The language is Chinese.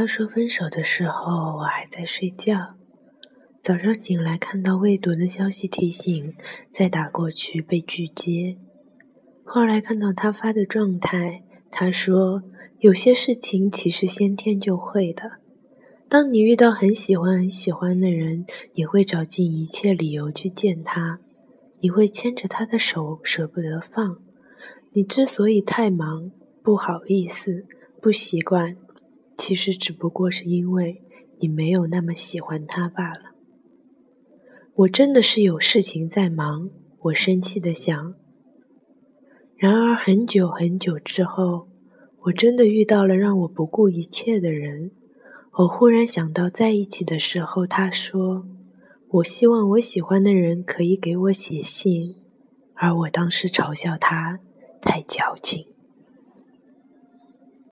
他说分手的时候，我还在睡觉。早上醒来看到未读的消息提醒，再打过去被拒接。后来看到他发的状态，他说有些事情其实先天就会的。当你遇到很喜欢很喜欢的人，你会找尽一切理由去见他，你会牵着他的手舍不得放。你之所以太忙，不好意思，不习惯，其实只不过是因为你没有那么喜欢他罢了。我真的是有事情在忙，我生气的想。然而很久很久之后，我真的遇到了让我不顾一切的人。我忽然想到，在一起的时候，他说：“我希望我喜欢的人可以给我写信。”而我当时嘲笑他太矫情。